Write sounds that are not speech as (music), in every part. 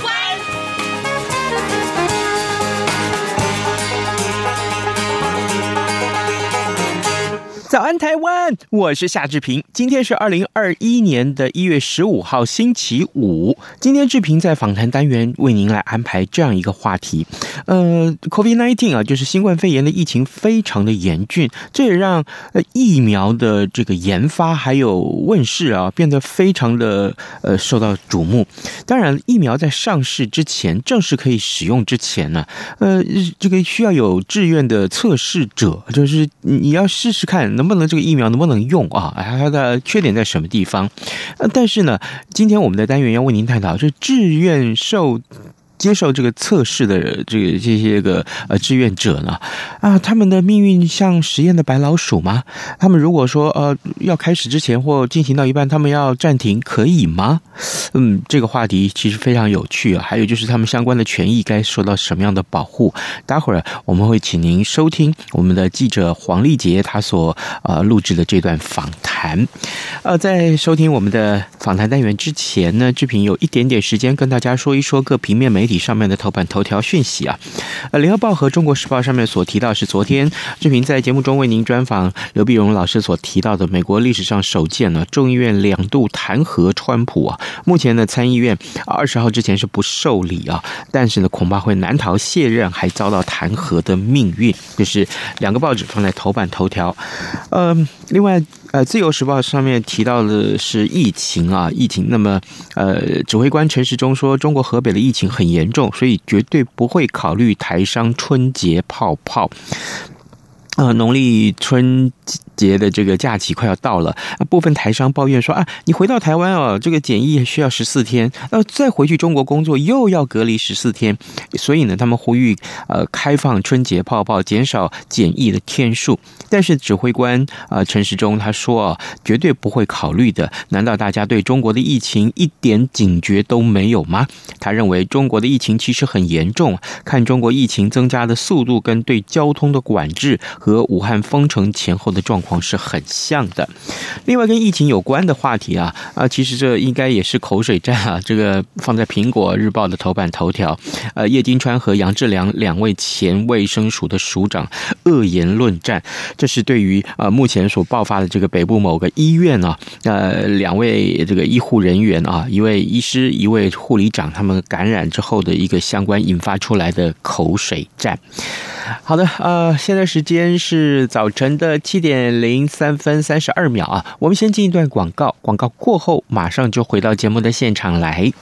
湾》。早安，台湾！我是夏志平。今天是二零二一年的一月十五号，星期五。今天志平在访谈单元为您来安排这样一个话题。呃，COVID-19 啊，就是新冠肺炎的疫情非常的严峻，这也让呃疫苗的这个研发还有问世啊变得非常的呃受到瞩目。当然，疫苗在上市之前，正式可以使用之前呢，呃，这个需要有志愿的测试者，就是你要试试看。能不能这个疫苗能不能用啊？它的缺点在什么地方？呃，但是呢，今天我们的单元要为您探讨，这志愿受。接受这个测试的这个这些个呃志愿者呢，啊，他们的命运像实验的白老鼠吗？他们如果说呃要开始之前或进行到一半，他们要暂停，可以吗？嗯，这个话题其实非常有趣啊。还有就是他们相关的权益该受到什么样的保护？待会儿我们会请您收听我们的记者黄丽杰他所呃录制的这段访谈。呃，在收听我们的访谈单元之前呢，志平有一点点时间跟大家说一说各平面媒。媒体上面的头版头条讯息啊，呃，《联合报》和《中国时报》上面所提到是昨天志平在节目中为您专访刘碧荣老师所提到的美国历史上首见呢，众议院两度弹劾川普啊，目前呢参议院二十号之前是不受理啊，但是呢恐怕会难逃卸任还遭到弹劾的命运，就是两个报纸放在头版头条，呃，另外。呃，《自由时报》上面提到的是疫情啊，疫情。那么，呃，指挥官陈时中说，中国河北的疫情很严重，所以绝对不会考虑台商春节泡泡。呃，农历春节的这个假期快要到了，部分台商抱怨说啊，你回到台湾哦，这个检疫需要十四天，呃，再回去中国工作又要隔离十四天，所以呢，他们呼吁呃开放春节泡泡，减少检疫的天数。但是指挥官啊、陈时中他说啊，绝对不会考虑的。难道大家对中国的疫情一点警觉都没有吗？他认为中国的疫情其实很严重，看中国疫情增加的速度跟对交通的管制和武汉封城前后的状况。是很像的。另外，跟疫情有关的话题啊啊，其实这应该也是口水战啊。这个放在《苹果日报》的头版头条，呃，叶金川和杨志良两位前卫生署的署长恶言论战。这是对于呃目前所爆发的这个北部某个医院啊，呃，两位这个医护人员啊，一位医师，一位护理长，他们感染之后的一个相关引发出来的口水战。好的，呃，现在时间是早晨的七点零三分三十二秒啊，我们先进一段广告，广告过后马上就回到节目的现场来。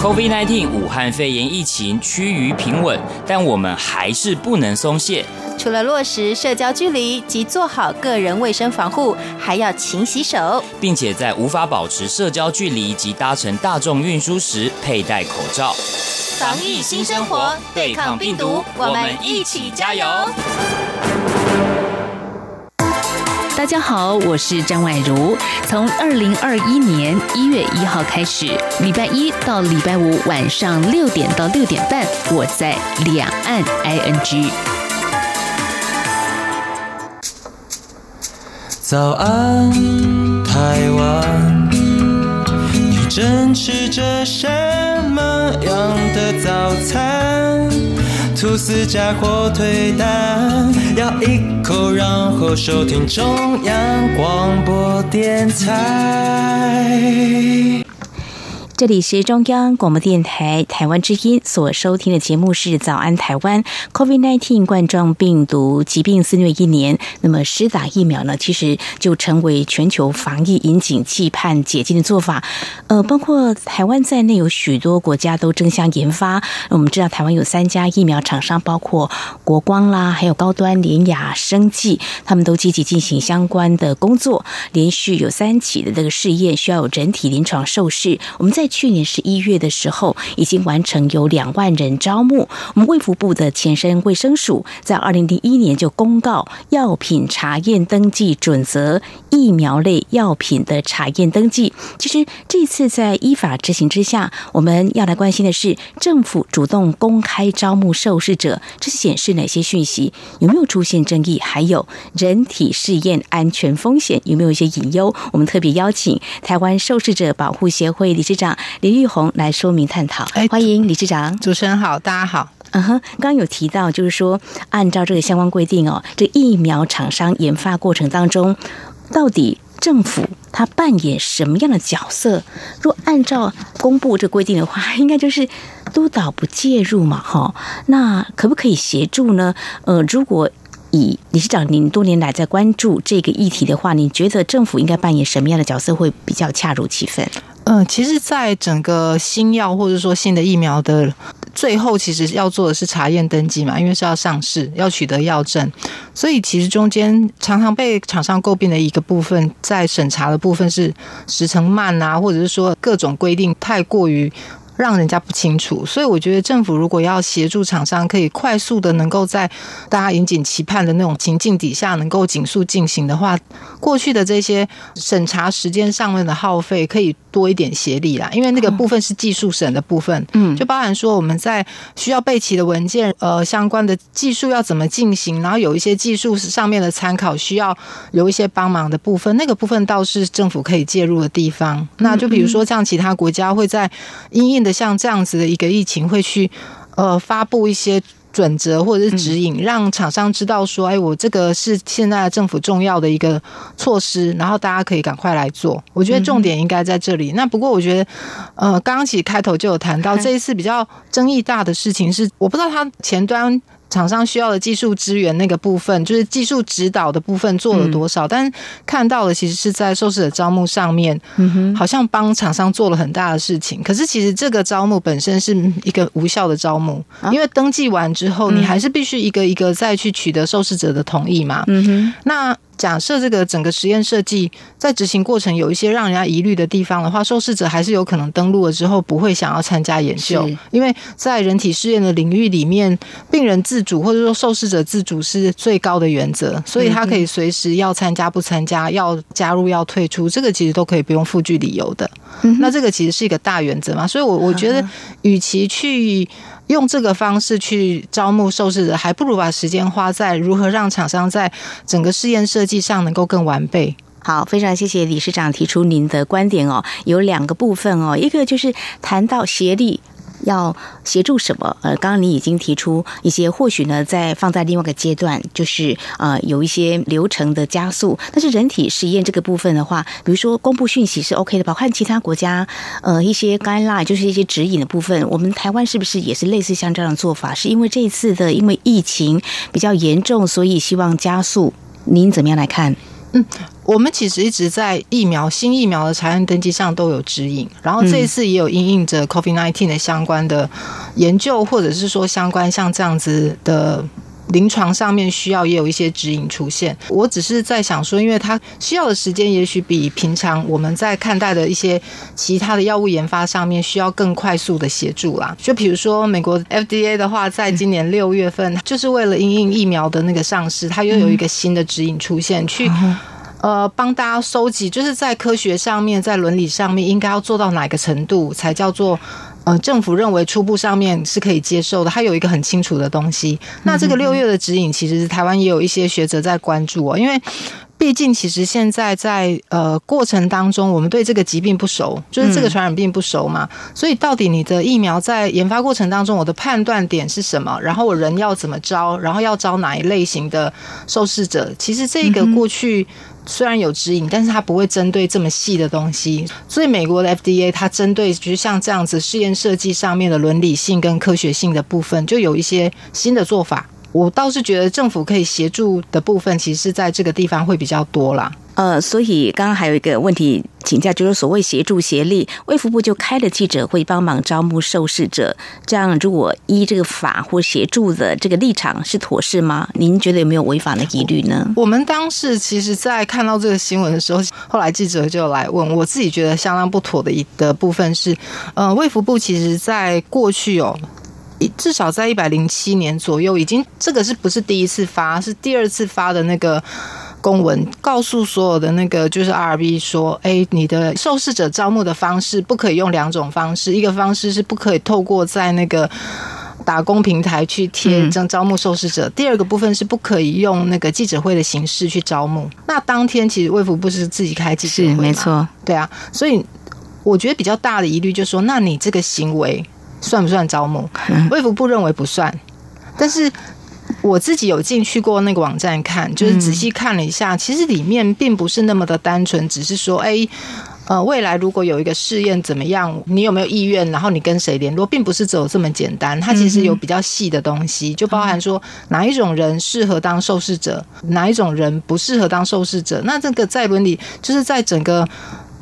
COVID-19 武汉肺炎疫情趋于平稳，但我们还是不能松懈。除了落实社交距离及做好个人卫生防护，还要勤洗手，并且在无法保持社交距离及搭乘大众运输时佩戴口罩。防疫新生活，对抗病毒，我们一起加油！大家好，我是张婉如。从二零二一年一月一号开始，礼拜一到礼拜五晚上六点到六点半，我在两岸 ING。早安，台湾，你正吃着什么样的早餐？吐司加火腿蛋，咬一口，然后收听中央广播电台。这里是中央广播电台台湾之音所收听的节目是《早安台湾》。COVID-19 冠状病毒疾病肆虐一年，那么施打疫苗呢，其实就成为全球防疫引颈期盼解禁的做法。呃，包括台湾在内，有许多国家都争相研发。我们知道，台湾有三家疫苗厂商，包括国光啦，还有高端联雅生技，他们都积极进行相关的工作。连续有三起的这个试验需要有人体临床受试。我们在去年十一月的时候，已经完成有两万人招募。我们卫福部的前身卫生署在二零零一年就公告药品查验登记准则，疫苗类药品的查验登记。其实这次在依法执行之下，我们要来关心的是政府主动公开招募受试者，这显示哪些讯息？有没有出现争议？还有人体试验安全风险有没有一些隐忧？我们特别邀请台湾受试者保护协会理事长林玉红来说明探讨。欢迎李市长。主持人好，大家好。嗯哼，刚刚有提到，就是说按照这个相关规定哦，这疫苗厂商研发过程当中，到底政府它扮演什么样的角色？若按照公布这规定的话，应该就是督导不介入嘛，哈。那可不可以协助呢？呃，如果以理事长您多年来在关注这个议题的话，你觉得政府应该扮演什么样的角色会比较恰如其分？嗯，其实，在整个新药或者说新的疫苗的最后，其实要做的是查验登记嘛，因为是要上市，要取得药证，所以其实中间常常被厂商诟病的一个部分，在审查的部分是时程慢啊，或者是说各种规定太过于。让人家不清楚，所以我觉得政府如果要协助厂商，可以快速的能够在大家引颈期盼的那种情境底下，能够紧速进行的话，过去的这些审查时间上面的耗费可以多一点协力啦。因为那个部分是技术审的部分，嗯，就包含说我们在需要备齐的文件，呃，相关的技术要怎么进行，然后有一些技术上面的参考需要有一些帮忙的部分，那个部分倒是政府可以介入的地方。那就比如说像其他国家会在因应的。像这样子的一个疫情，会去呃发布一些准则或者是指引，让厂商知道说，哎，我这个是现在政府重要的一个措施，然后大家可以赶快来做。我觉得重点应该在这里。那不过我觉得，呃，刚刚其实开头就有谈到这一次比较争议大的事情是，我不知道它前端。厂商需要的技术资源那个部分，就是技术指导的部分做了多少？嗯、但是看到的其实是在受试者招募上面，嗯，好像帮厂商做了很大的事情。可是其实这个招募本身是一个无效的招募，啊、因为登记完之后，你还是必须一个一个再去取得受试者的同意嘛。嗯哼，那。假设这个整个实验设计在执行过程有一些让人家疑虑的地方的话，受试者还是有可能登录了之后不会想要参加研究，因为在人体试验的领域里面，病人自主或者说受试者自主是最高的原则，所以他可以随时要参加不参加，要加入要退出，这个其实都可以不用附具理由的。那这个其实是一个大原则嘛，所以我我觉得与其去。用这个方式去招募受试者，还不如把时间花在如何让厂商在整个试验设计上能够更完备。好，非常谢谢理事长提出您的观点哦，有两个部分哦，一个就是谈到协力。要协助什么？呃，刚刚你已经提出一些，或许呢，在放在另外一个阶段，就是呃，有一些流程的加速。但是人体实验这个部分的话，比如说公布讯息是 OK 的，包括其他国家呃一些 guideline，就是一些指引的部分，我们台湾是不是也是类似像这样的做法？是因为这一次的因为疫情比较严重，所以希望加速。您怎么样来看？嗯。我们其实一直在疫苗、新疫苗的查验登记上都有指引，然后这一次也有因应着 COVID-19 的相关的研究，或者是说相关像这样子的临床上面需要也有一些指引出现。我只是在想说，因为它需要的时间也许比平常我们在看待的一些其他的药物研发上面需要更快速的协助啦。就比如说美国 FDA 的话，在今年六月份，就是为了因应疫苗的那个上市，它又有一个新的指引出现去。呃，帮大家收集，就是在科学上面，在伦理上面，应该要做到哪个程度，才叫做呃，政府认为初步上面是可以接受的。它有一个很清楚的东西。那这个六月的指引，其实台湾也有一些学者在关注哦，因为毕竟其实现在在呃过程当中，我们对这个疾病不熟，就是这个传染病不熟嘛，所以到底你的疫苗在研发过程当中，我的判断点是什么？然后我人要怎么招？然后要招哪一类型的受试者？其实这个过去。虽然有指引，但是它不会针对这么细的东西。所以美国的 FDA 它针对就是像这样子试验设计上面的伦理性跟科学性的部分，就有一些新的做法。我倒是觉得政府可以协助的部分，其实是在这个地方会比较多啦。呃，所以刚刚还有一个问题。请教，就是所谓协助协力，卫福部就开了记者会，帮忙招募受试者。这样如果依这个法或协助的这个立场是妥适吗？您觉得有没有违法的疑虑呢？我们当时其实，在看到这个新闻的时候，后来记者就来问我自己，觉得相当不妥的一的部分是，呃，卫福部其实在过去哦。至少在一百零七年左右，已经这个是不是第一次发？是第二次发的那个公文，告诉所有的那个就是 RB 说，哎，你的受试者招募的方式不可以用两种方式，一个方式是不可以透过在那个打工平台去贴招招募受试者，第二个部分是不可以用那个记者会的形式去招募。那当天其实卫福部是自己开记者会，没错，对啊，所以我觉得比较大的疑虑就是说，那你这个行为。算不算招募？卫福部认为不算，但是我自己有进去过那个网站看，就是仔细看了一下，其实里面并不是那么的单纯，只是说，哎，呃，未来如果有一个试验怎么样，你有没有意愿？然后你跟谁联络，并不是只有这么简单，它其实有比较细的东西，就包含说哪一种人适合当受试者，哪一种人不适合当受试者。那这个在伦理，就是在整个。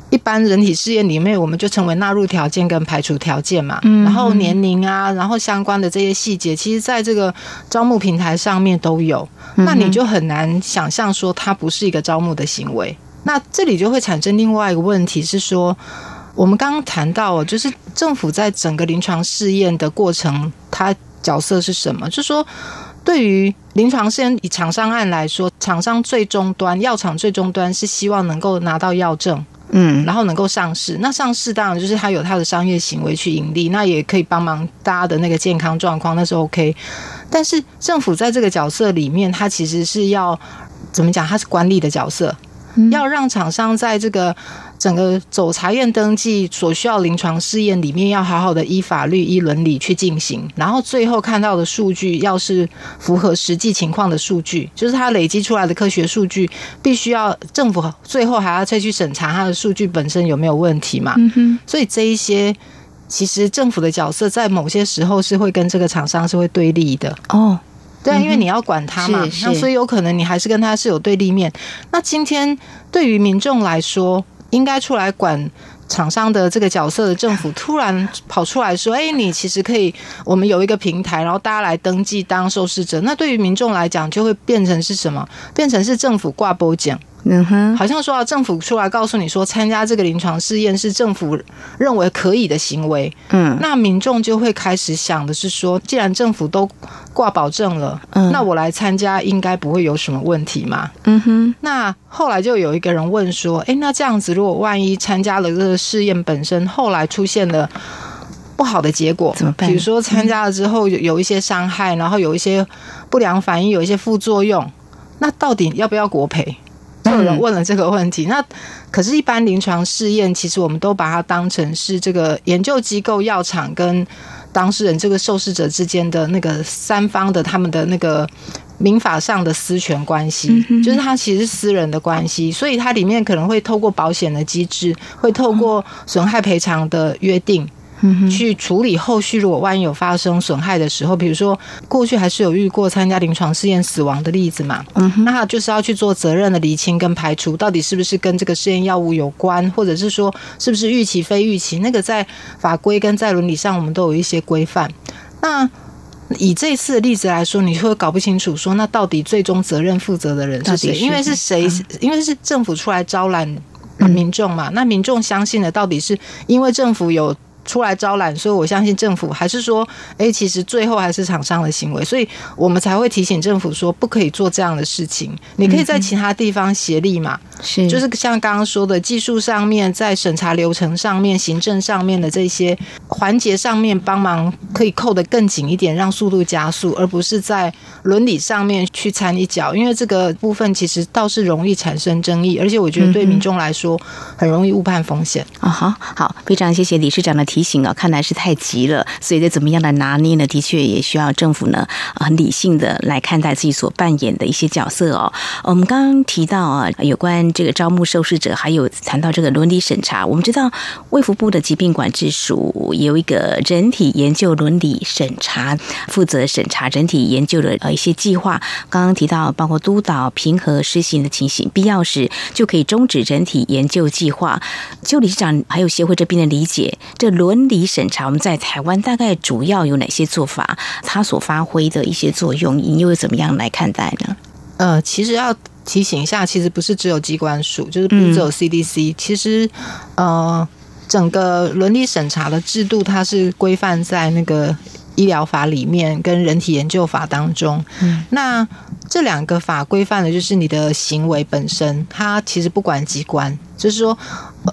一般人体试验里面，我们就称为纳入条件跟排除条件嘛。然后年龄啊，然后相关的这些细节，其实在这个招募平台上面都有。那你就很难想象说它不是一个招募的行为。那这里就会产生另外一个问题是说，我们刚刚谈到，就是政府在整个临床试验的过程，它角色是什么？就是说，对于临床试验以厂商案来说，厂商最终端，药厂最终端是希望能够拿到药证。嗯，然后能够上市，那上市当然就是他有他的商业行为去盈利，那也可以帮忙大家的那个健康状况，那是 OK。但是政府在这个角色里面，他其实是要怎么讲？他是管理的角色，要让厂商在这个。整个走查验登记所需要临床试验里面，要好好的依法律、依伦理去进行，然后最后看到的数据要是符合实际情况的数据，就是它累积出来的科学数据，必须要政府最后还要再去审查它的数据本身有没有问题嘛？嗯哼。所以这一些其实政府的角色在某些时候是会跟这个厂商是会对立的哦。对啊，因为你要管他嘛，那所以有可能你还是跟他是有对立面。那今天对于民众来说，应该出来管厂商的这个角色的政府，突然跑出来说：“哎，你其实可以，我们有一个平台，然后大家来登记当受试者。”那对于民众来讲，就会变成是什么？变成是政府挂保证。嗯哼，好像说啊政府出来告诉你说，参加这个临床试验是政府认为可以的行为。嗯，那民众就会开始想的是说，既然政府都挂保证了，嗯，那我来参加应该不会有什么问题嘛。嗯哼，那后来就有一个人问说，哎，那这样子如果万一参加了这个试验本身后来出现了不好的结果怎么办？比如说参加了之后有有一些伤害，然后有一些不良反应，有一些副作用，那到底要不要国赔？有人问了这个问题，那可是，一般临床试验，其实我们都把它当成是这个研究机构、药厂跟当事人这个受试者之间的那个三方的他们的那个民法上的私权关系，就是它其实是私人的关系，所以它里面可能会透过保险的机制，会透过损害赔偿的约定。去处理后续，如果万一有发生损害的时候，比如说过去还是有遇过参加临床试验死亡的例子嘛，嗯，那他就是要去做责任的厘清跟排除，到底是不是跟这个试验药物有关，或者是说是不是预期非预期，那个在法规跟在伦理上我们都有一些规范。那以这次的例子来说，你会搞不清楚说，那到底最终责任负责的人是谁？因为是谁？因为是政府出来招揽民众嘛，那民众相信的到底是因为政府有。出来招揽，所以我相信政府还是说，哎，其实最后还是厂商的行为，所以我们才会提醒政府说，不可以做这样的事情。你可以在其他地方协力嘛，是，就是像刚刚说的，技术上面，在审查流程上面、行政上面的这些环节上面帮忙，可以扣得更紧一点，让速度加速，而不是在伦理上面去掺一脚，因为这个部分其实倒是容易产生争议，而且我觉得对民众来说很容易误判风险。(laughs) 啊、嗯、哈，好，非常谢谢理事长的提提醒啊，看来是太急了，所以在怎么样的拿捏呢？的确也需要政府呢，很理性的来看待自己所扮演的一些角色哦。我们刚刚提到啊，有关这个招募受试者，还有谈到这个伦理审查。我们知道卫福部的疾病管制署有一个人体研究伦理审查，负责审查人体研究的呃一些计划。刚刚提到包括督导、评核、施行的情形，必要时就可以终止人体研究计划。就理事长还有协会这边的理解，这伦理审查我们在台湾大概主要有哪些做法？它所发挥的一些作用，你又怎么样来看待呢？呃，其实要提醒一下，其实不是只有机关署，就是不是只有 CDC，、嗯、其实呃，整个伦理审查的制度，它是规范在那个医疗法里面跟人体研究法当中。嗯，那这两个法规范的就是你的行为本身，它其实不管机关，就是说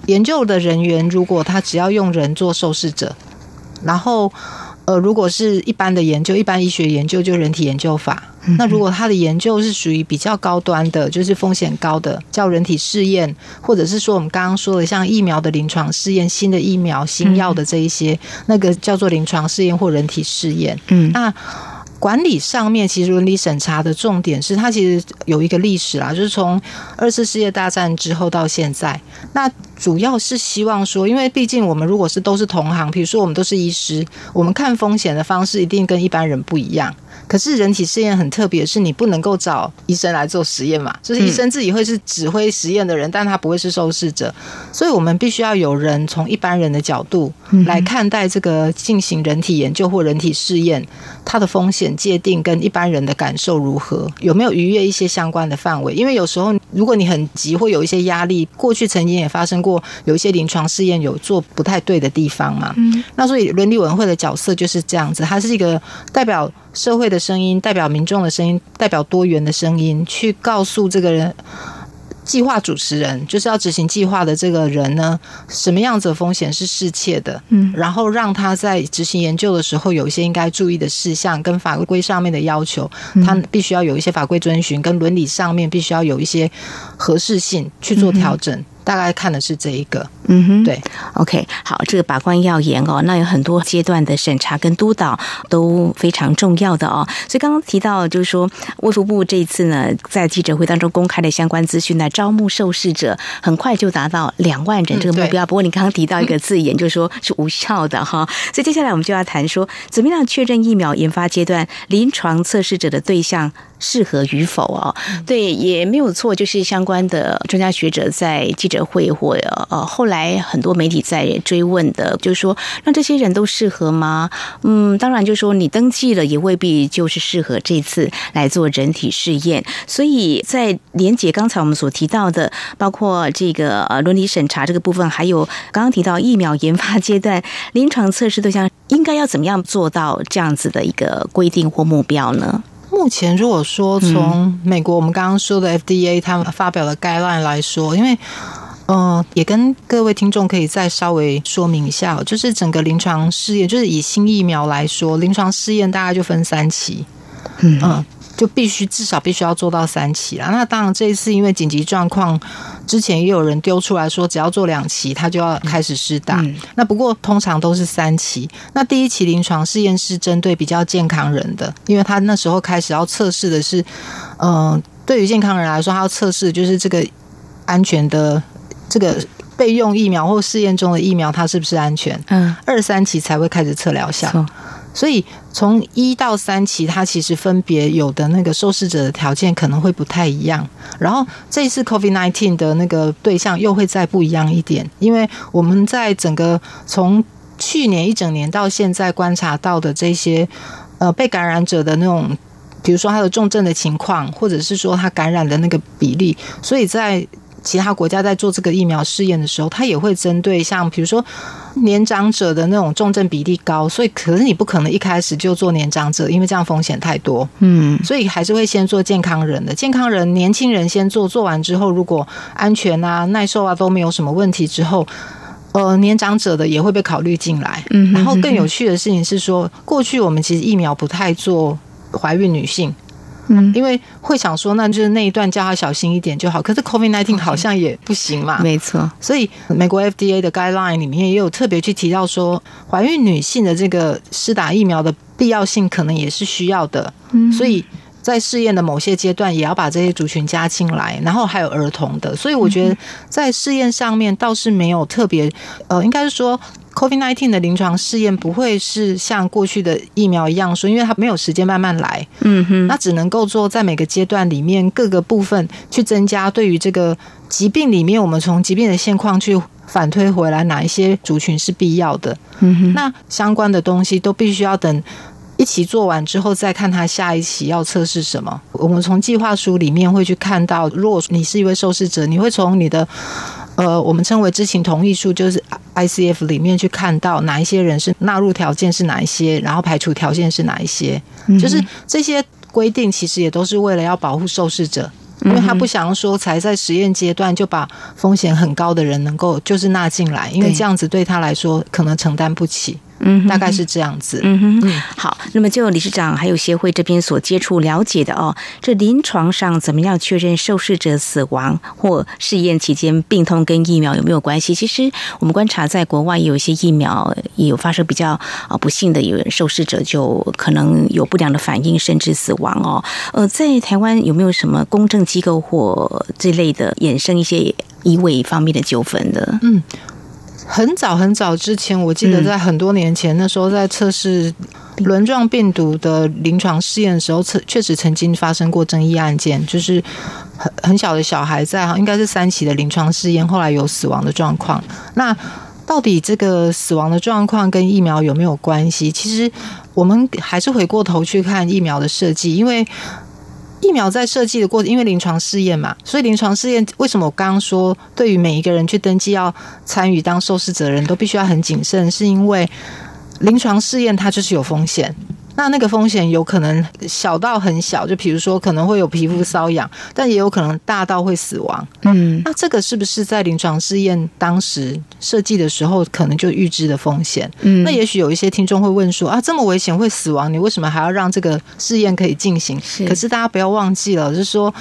研究的人员如果他只要用人做受试者，然后呃，如果是一般的研究，一般医学研究就人体研究法。那如果他的研究是属于比较高端的，就是风险高的，叫人体试验，或者是说我们刚刚说的像疫苗的临床试验、新的疫苗、新药的这一些，那个叫做临床试验或人体试验。嗯，那。管理上面，其实伦理审查的重点是，它其实有一个历史啦，就是从二次世界大战之后到现在，那主要是希望说，因为毕竟我们如果是都是同行，比如说我们都是医师，我们看风险的方式一定跟一般人不一样。可是人体试验很特别，是你不能够找医生来做实验嘛，就是医生自己会是指挥实验的人，但他不会是受试者，所以我们必须要有人从一般人的角度来看待这个进行人体研究或人体试验，它的风险界定跟一般人的感受如何，有没有逾越一些相关的范围？因为有时候如果你很急或有一些压力，过去曾经也发生过有一些临床试验有做不太对的地方嘛，嗯那所以伦理委员会的角色就是这样子，它是一个代表。社会的声音，代表民众的声音，代表多元的声音，去告诉这个人，计划主持人就是要执行计划的这个人呢，什么样子的风险是适切的，嗯，然后让他在执行研究的时候有一些应该注意的事项，跟法规上面的要求，他必须要有一些法规遵循，跟伦理上面必须要有一些合适性去做调整。嗯大概看的是这一个，嗯哼，对，OK，好，这个把关要严哦，那有很多阶段的审查跟督导都非常重要的哦。所以刚刚提到，就是说卫福部这一次呢，在记者会当中公开的相关资讯呢，招募受试者很快就达到两万人这个目标。嗯、不过你刚刚提到一个字眼，就是说 (laughs) 是无效的哈。所以接下来我们就要谈说，怎么样确认疫苗研发阶段临床测试者的对象适合与否哦？对，也没有错，就是相关的专家学者在记者会或呃后来来很多媒体在追问的，就是说，那这些人都适合吗？嗯，当然，就是说你登记了也未必就是适合这次来做人体试验。所以在连结刚才我们所提到的，包括这个呃伦理审查这个部分，还有刚刚提到疫苗研发阶段临床测试对象应该要怎么样做到这样子的一个规定或目标呢？目前，如果说从美国我们刚刚说的 FDA 他们发表的 guideline 来说，因为呃，也跟各位听众可以再稍微说明一下，就是整个临床试验，就是以新疫苗来说，临床试验大概就分三期，嗯。嗯就必须至少必须要做到三期啦。那当然，这一次因为紧急状况，之前也有人丢出来说，只要做两期，他就要开始试打。嗯、那不过通常都是三期。那第一期临床试验是针对比较健康人的，因为他那时候开始要测试的是，嗯、呃，对于健康人来说，他要测试就是这个安全的这个备用疫苗或试验中的疫苗，它是不是安全？嗯，二三期才会开始测疗效。所以从一到三期，它其实分别有的那个受试者的条件可能会不太一样。然后这一次 COVID-19 的那个对象又会再不一样一点，因为我们在整个从去年一整年到现在观察到的这些呃被感染者的那种，比如说他的重症的情况，或者是说他感染的那个比例，所以在。其他国家在做这个疫苗试验的时候，它也会针对像比如说年长者的那种重症比例高，所以可是你不可能一开始就做年长者，因为这样风险太多。嗯，所以还是会先做健康人的，健康人、年轻人先做，做完之后如果安全啊、耐受啊都没有什么问题之后，呃，年长者的也会被考虑进来。嗯，然后更有趣的事情是说，过去我们其实疫苗不太做怀孕女性。嗯，因为会想说，那就是那一段叫他小心一点就好。可是 COVID-19 好像也不行嘛，没错。所以美国 FDA 的 guideline 里面也有特别去提到说，怀孕女性的这个施打疫苗的必要性可能也是需要的。嗯，所以在试验的某些阶段，也要把这些族群加进来，然后还有儿童的。所以我觉得在试验上面倒是没有特别，呃，应该是说。COVID-19 的临床试验不会是像过去的疫苗一样说，因为它没有时间慢慢来，嗯哼，那只能够做在每个阶段里面各个部分去增加对于这个疾病里面，我们从疾病的现况去反推回来哪一些族群是必要的，嗯哼，那相关的东西都必须要等一起做完之后再看它下一期要测试什么。我们从计划书里面会去看到，如果你是一位受试者，你会从你的。呃，我们称为知情同意书，就是 ICF 里面去看到哪一些人是纳入条件是哪一些，然后排除条件是哪一些，嗯、就是这些规定其实也都是为了要保护受试者，因为他不想说才在实验阶段就把风险很高的人能够就是纳进来，因为这样子对他来说可能承担不起。嗯，大概是这样子。嗯哼，嗯，好。那么就理事长还有协会这边所接触了解的哦，这临床上怎么样确认受试者死亡或试验期间病痛跟疫苗有没有关系？其实我们观察在国外也有一些疫苗也有发生比较啊不幸的有人受试者就可能有不良的反应甚至死亡哦。呃，在台湾有没有什么公证机构或这类的衍生一些医卫方面的纠纷的？嗯。很早很早之前，我记得在很多年前，那时候在测试轮状病毒的临床试验的时候，测确实曾经发生过争议案件，就是很很小的小孩在应该是三期的临床试验，后来有死亡的状况。那到底这个死亡的状况跟疫苗有没有关系？其实我们还是回过头去看疫苗的设计，因为。疫苗在设计的过程，因为临床试验嘛，所以临床试验为什么我刚刚说，对于每一个人去登记要参与当受试者的人都必须要很谨慎，是因为临床试验它就是有风险。那那个风险有可能小到很小，就比如说可能会有皮肤瘙痒，但也有可能大到会死亡。嗯，那这个是不是在临床试验当时设计的时候可能就预知的风险？嗯，那也许有一些听众会问说啊，这么危险会死亡，你为什么还要让这个试验可以进行？是，可是大家不要忘记了，就是说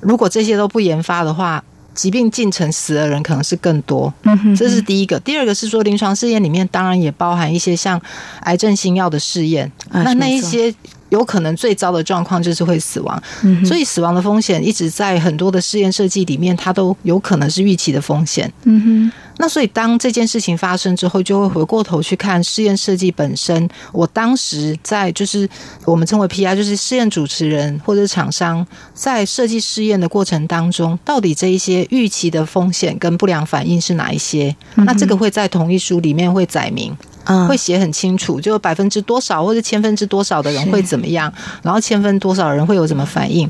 如果这些都不研发的话。疾病进程死的人可能是更多，这是第一个。第二个是说，临床试验里面当然也包含一些像癌症新药的试验，那那一些有可能最糟的状况就是会死亡，所以死亡的风险一直在很多的试验设计里面，它都有可能是预期的风险。嗯哼。那所以，当这件事情发生之后，就会回过头去看试验设计本身。我当时在就是我们称为 PI，就是试验主持人或者厂商在设计试验的过程当中，到底这一些预期的风险跟不良反应是哪一些？那这个会在同意书里面会载明，会写很清楚，就百分之多少或者千分之多少的人会怎么样，然后千分多少人会有什么反应。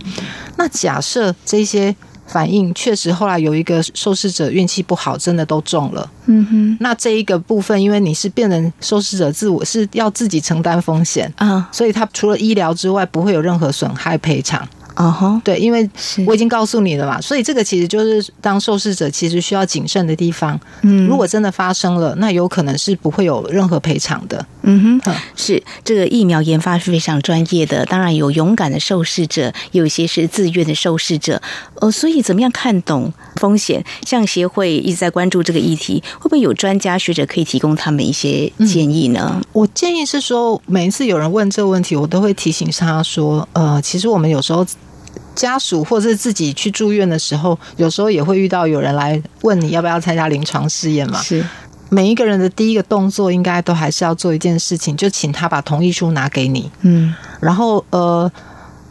那假设这些。反应确实，后来有一个受试者运气不好，真的都中了。嗯哼，那这一个部分，因为你是变成受试者自我是要自己承担风险啊，所以他除了医疗之外，不会有任何损害赔偿。哦吼，对，因为我已经告诉你了嘛，所以这个其实就是当受试者其实需要谨慎的地方。嗯，如果真的发生了，那有可能是不会有任何赔偿的。嗯哼，是这个疫苗研发是非常专业的，当然有勇敢的受试者，有一些是自愿的受试者。呃，所以怎么样看懂风险？像协会一直在关注这个议题，会不会有专家学者可以提供他们一些建议呢？嗯，我建议是说，每一次有人问这个问题，我都会提醒他说，呃，其实我们有时候。家属或者是自己去住院的时候，有时候也会遇到有人来问你要不要参加临床试验嘛。是，每一个人的第一个动作应该都还是要做一件事情，就请他把同意书拿给你。嗯，然后呃，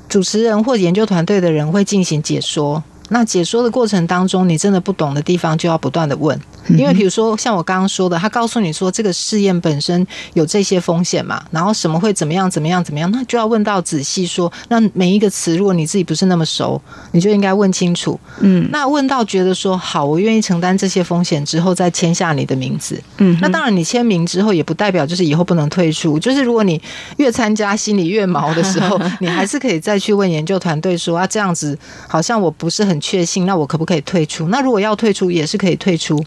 主持人或研究团队的人会进行解说。那解说的过程当中，你真的不懂的地方就要不断的问。因为比如说，像我刚刚说的，他告诉你说这个试验本身有这些风险嘛，然后什么会怎么样怎么样怎么样，那就要问到仔细说。那每一个词，如果你自己不是那么熟，你就应该问清楚。嗯，那问到觉得说好，我愿意承担这些风险之后，再签下你的名字。嗯，那当然，你签名之后也不代表就是以后不能退出。就是如果你越参加心里越毛的时候，(laughs) 你还是可以再去问研究团队说啊，这样子好像我不是很确信，那我可不可以退出？那如果要退出，也是可以退出。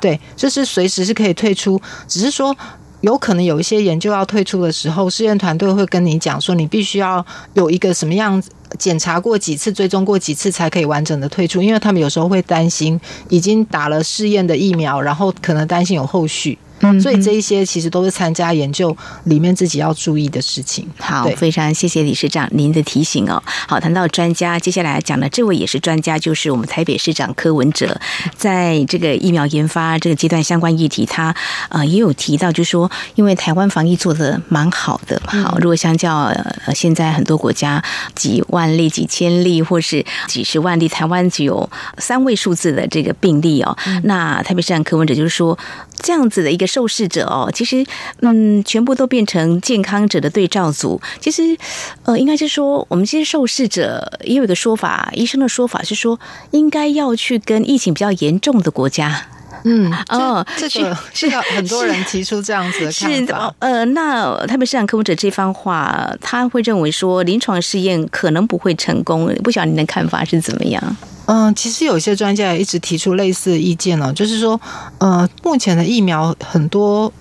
对，就是随时是可以退出，只是说有可能有一些研究要退出的时候，试验团队会跟你讲说，你必须要有一个什么样子检查过几次、追踪过几次才可以完整的退出，因为他们有时候会担心已经打了试验的疫苗，然后可能担心有后续。嗯，所以这一些其实都是参加研究里面自己要注意的事情。好，非常谢谢理事长您的提醒哦。好，谈到专家，接下来讲的这位也是专家，就是我们台北市长柯文哲，在这个疫苗研发这个阶段相关议题，他呃也有提到，就是说因为台湾防疫做的蛮好的，好，如果相较呃现在很多国家几万例、几千例或是几十万例，台湾只有三位数字的这个病例哦，那台北市长柯文哲就是说。这样子的一个受试者哦，其实嗯，全部都变成健康者的对照组。其实呃，应该是说，我们这些受试者也有一个说法，医生的说法是说，应该要去跟疫情比较严重的国家。嗯，哦，这个是很多人提出这样子的看法。是呃，那特别是像科普者这番话，他会认为说，临床试验可能不会成功。不晓得您的看法是怎么样？嗯，其实有些专家也一直提出类似的意见了，就是说，呃，目前的疫苗很多。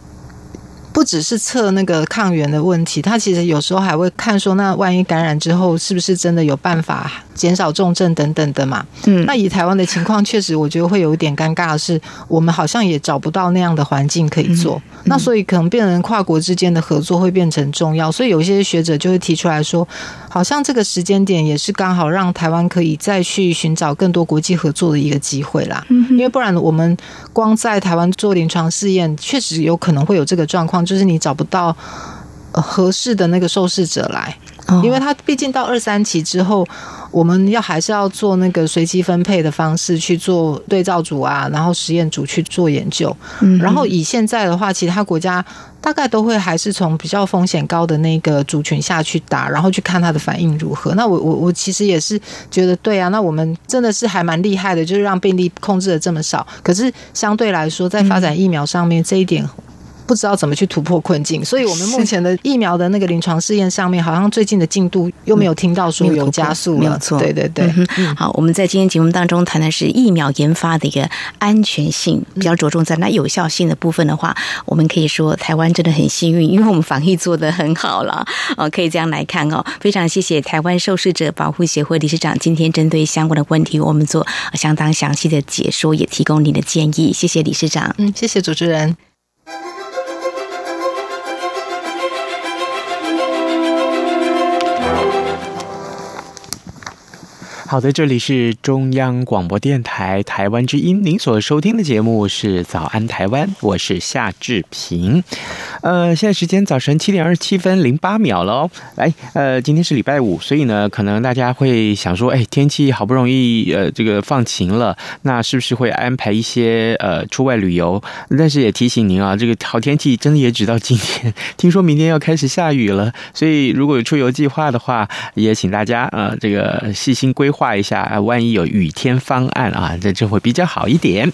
不只是测那个抗原的问题，他其实有时候还会看说，那万一感染之后，是不是真的有办法减少重症等等的嘛？嗯，那以台湾的情况，确实我觉得会有一点尴尬的是，我们好像也找不到那样的环境可以做。嗯嗯、那所以可能变成跨国之间的合作会变成重要。所以有一些学者就会提出来说，好像这个时间点也是刚好让台湾可以再去寻找更多国际合作的一个机会啦。嗯，因为不然我们光在台湾做临床试验，确实有可能会有这个状况。就是你找不到合适的那个受试者来，因为他毕竟到二三期之后，我们要还是要做那个随机分配的方式去做对照组啊，然后实验组去做研究。然后以现在的话，其他国家大概都会还是从比较风险高的那个族群下去打，然后去看他的反应如何。那我我我其实也是觉得对啊，那我们真的是还蛮厉害的，就是让病例控制的这么少。可是相对来说，在发展疫苗上面这一点。不知道怎么去突破困境，所以我们目前的疫苗的那个临床试验上面，好像最近的进度又没有听到说有加速了。没有错，对对对。嗯、好，我们在今天节目当中谈的是疫苗研发的一个安全性，比较着重在那有效性的部分的话，我们可以说台湾真的很幸运，因为我们防疫做得很好了。(laughs) 哦，可以这样来看哦。非常谢谢台湾受试者保护协会理事长今天针对相关的问题，我们做相当详细的解说，也提供你的建议。谢谢理事长。嗯，谢谢主持人。好的，这里是中央广播电台台湾之音，您所收听的节目是《早安台湾》，我是夏志平。呃，现在时间早晨七点二十七分零八秒了哦。来，呃，今天是礼拜五，所以呢，可能大家会想说，哎，天气好不容易呃这个放晴了，那是不是会安排一些呃出外旅游？但是也提醒您啊，这个好天气真的也只到今天，听说明天要开始下雨了，所以如果有出游计划的话，也请大家呃这个细心规划。画一下啊，万一有雨天方案啊，这就会比较好一点。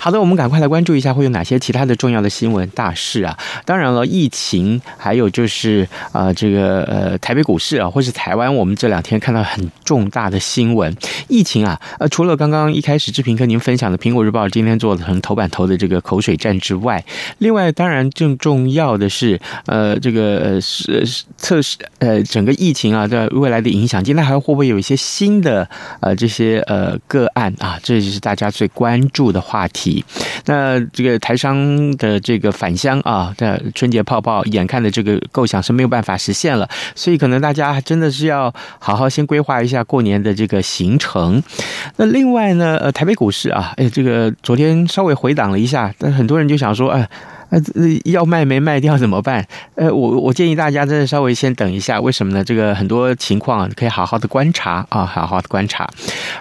好的，我们赶快来关注一下会有哪些其他的重要的新闻大事啊。当然了，疫情，还有就是啊，这个呃台北股市啊，或是台湾，我们这两天看到很重大的新闻。疫情啊，呃，除了刚刚一开始志平跟您分享的《苹果日报》今天做的成头版头的这个口水战之外，另外当然更重要的是呃这个是测试呃整个疫情啊在未来的影响。今天还会不会有一些新的？呃，这些呃个案啊，这就是大家最关注的话题。那这个台商的这个返乡啊，的春节泡泡，眼看的这个构想是没有办法实现了，所以可能大家真的是要好好先规划一下过年的这个行程。那另外呢，呃，台北股市啊，哎，这个昨天稍微回档了一下，但很多人就想说，哎。呃要卖没卖掉怎么办？呃，我我建议大家真的稍微先等一下，为什么呢？这个很多情况，可以好好的观察啊，好好的观察。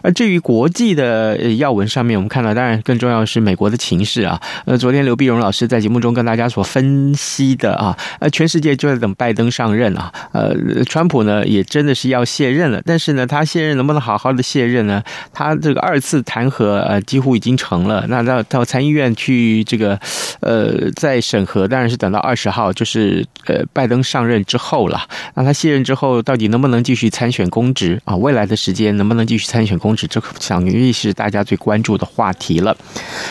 而至于国际的要闻上面，我们看到，当然更重要的是美国的情势啊。呃，昨天刘碧荣老师在节目中跟大家所分析的啊，呃，全世界就在等拜登上任啊。呃，川普呢也真的是要卸任了，但是呢，他卸任能不能好好的卸任呢？他这个二次弹劾呃几乎已经成了，那到到参议院去这个呃。在审核，当然是等到二十号，就是呃，拜登上任之后了。那他卸任之后，到底能不能继续参选公职啊？未来的时间能不能继续参选公职，这可想必是大家最关注的话题了。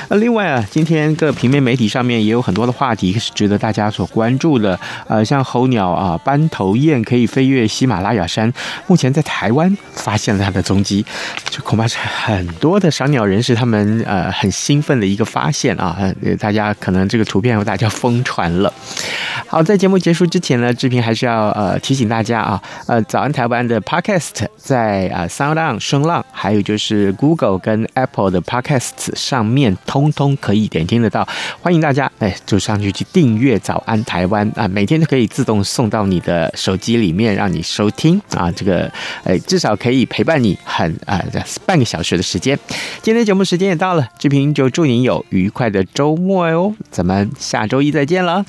那另外啊，今天各平面媒体上面也有很多的话题是值得大家所关注的。呃，像候鸟啊，斑头雁可以飞越喜马拉雅山，目前在台湾发现了它的踪迹，这恐怕是很多的赏鸟人士他们呃很兴奋的一个发现啊。大家可能这个图片。然后大家疯传了。好，在节目结束之前呢，志平还是要呃提醒大家啊，呃，早安台湾的 Podcast 在啊 SoundOn 声浪，还有就是 Google 跟 Apple 的 Podcast 上面，通通可以点听得到。欢迎大家哎，就上去去订阅早安台湾啊，每天都可以自动送到你的手机里面，让你收听啊，这个哎至少可以陪伴你很啊半个小时的时间。今天节目时间也到了，志平就祝您有愉快的周末哟，咱们下周一再见了。